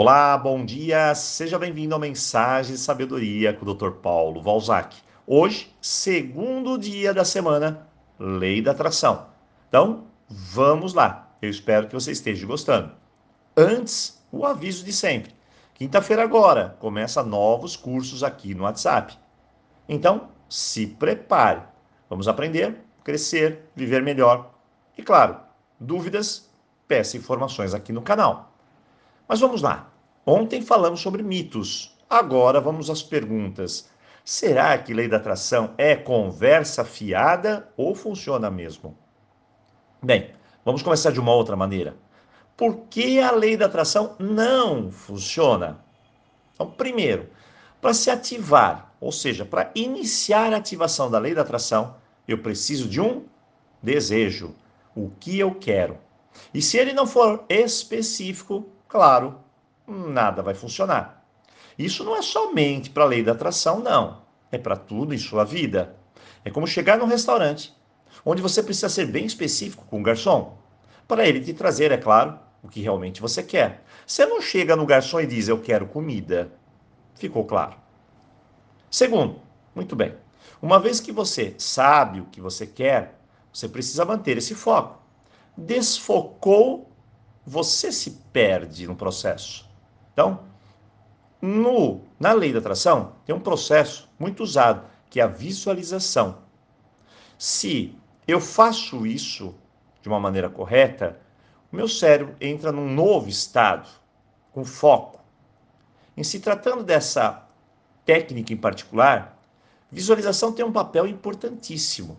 Olá, bom dia, seja bem-vindo ao Mensagem de Sabedoria com o Dr. Paulo Valzac. Hoje, segundo dia da semana, Lei da Atração. Então, vamos lá. Eu espero que você esteja gostando. Antes, o aviso de sempre. Quinta-feira agora, começa novos cursos aqui no WhatsApp. Então, se prepare. Vamos aprender, crescer, viver melhor. E claro, dúvidas, peça informações aqui no canal. Mas vamos lá. Ontem falamos sobre mitos. Agora vamos às perguntas. Será que lei da atração é conversa fiada ou funciona mesmo? Bem, vamos começar de uma outra maneira. Por que a lei da atração não funciona? Então, primeiro, para se ativar, ou seja, para iniciar a ativação da lei da atração, eu preciso de um desejo, o que eu quero. E se ele não for específico, claro, nada vai funcionar. Isso não é somente para a lei da atração, não. É para tudo em sua vida. É como chegar num restaurante, onde você precisa ser bem específico com o garçom, para ele te trazer, é claro, o que realmente você quer. Você não chega no garçom e diz, eu quero comida. Ficou claro. Segundo, muito bem. Uma vez que você sabe o que você quer, você precisa manter esse foco. Desfocou, você se perde no processo. Então, no, na lei da atração, tem um processo muito usado, que é a visualização. Se eu faço isso de uma maneira correta, o meu cérebro entra num novo estado, com foco. Em se tratando dessa técnica em particular, visualização tem um papel importantíssimo.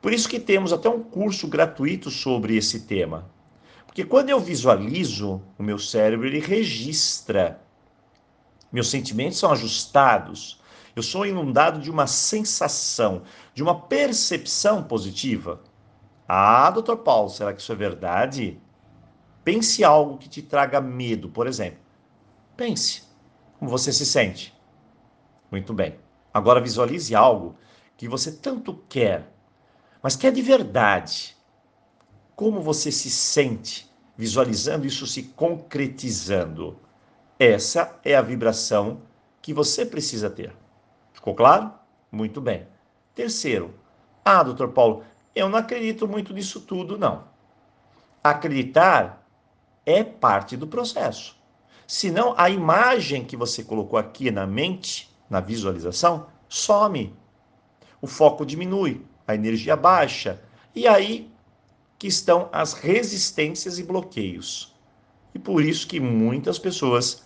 Por isso que temos até um curso gratuito sobre esse tema. Porque quando eu visualizo, o meu cérebro ele registra. Meus sentimentos são ajustados. Eu sou inundado de uma sensação, de uma percepção positiva. Ah, doutor Paulo, será que isso é verdade? Pense algo que te traga medo, por exemplo. Pense como você se sente. Muito bem. Agora visualize algo que você tanto quer, mas quer de verdade. Como você se sente visualizando isso se concretizando? Essa é a vibração que você precisa ter. Ficou claro? Muito bem. Terceiro, ah, doutor Paulo, eu não acredito muito nisso tudo, não. Acreditar é parte do processo. Senão, a imagem que você colocou aqui na mente, na visualização, some. O foco diminui, a energia baixa. E aí que estão as resistências e bloqueios. E por isso que muitas pessoas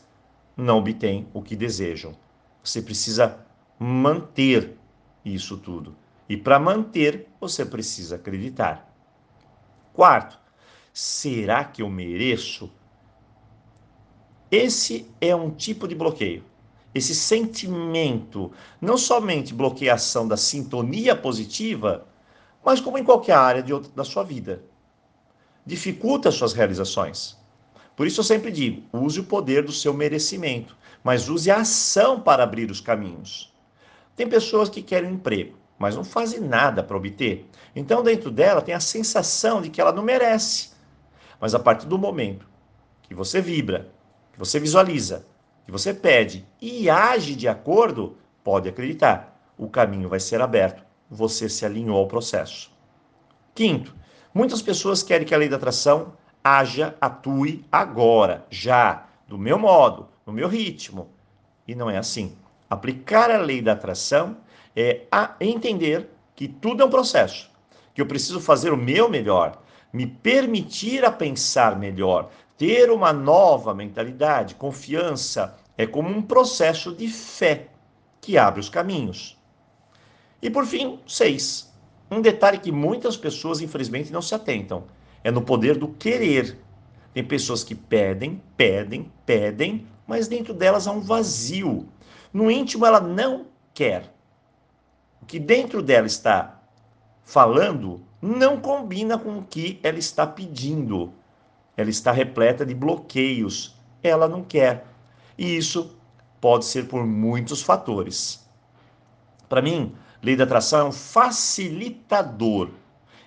não obtêm o que desejam. Você precisa manter isso tudo. E para manter, você precisa acreditar. Quarto, será que eu mereço? Esse é um tipo de bloqueio. Esse sentimento não somente bloqueia a ação da sintonia positiva, mas como em qualquer área outra, da sua vida. Dificulta as suas realizações. Por isso eu sempre digo: use o poder do seu merecimento, mas use a ação para abrir os caminhos. Tem pessoas que querem um emprego, mas não fazem nada para obter. Então, dentro dela, tem a sensação de que ela não merece. Mas a partir do momento que você vibra, que você visualiza, que você pede e age de acordo, pode acreditar, o caminho vai ser aberto você se alinhou ao processo. Quinto, muitas pessoas querem que a lei da atração haja, atue agora, já, do meu modo, no meu ritmo. E não é assim. Aplicar a lei da atração é entender que tudo é um processo, que eu preciso fazer o meu melhor, me permitir a pensar melhor, ter uma nova mentalidade, confiança, é como um processo de fé que abre os caminhos. E por fim, seis. Um detalhe que muitas pessoas, infelizmente, não se atentam: é no poder do querer. Tem pessoas que pedem, pedem, pedem, mas dentro delas há um vazio. No íntimo, ela não quer. O que dentro dela está falando não combina com o que ela está pedindo. Ela está repleta de bloqueios. Ela não quer. E isso pode ser por muitos fatores. Para mim, Lei da atração é um facilitador.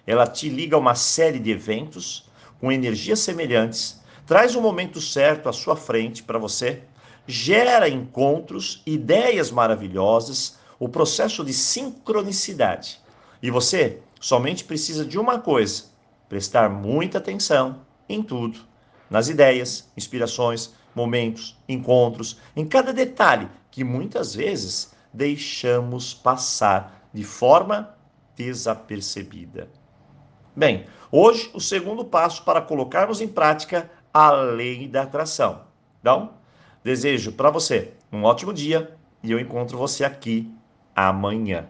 Ela te liga a uma série de eventos com energias semelhantes, traz o momento certo à sua frente para você, gera encontros, ideias maravilhosas, o processo de sincronicidade. E você somente precisa de uma coisa: prestar muita atenção em tudo, nas ideias, inspirações, momentos, encontros, em cada detalhe que muitas vezes deixamos passar de forma desapercebida. Bem, hoje o segundo passo para colocarmos em prática a lei da atração. Então, desejo para você um ótimo dia e eu encontro você aqui amanhã.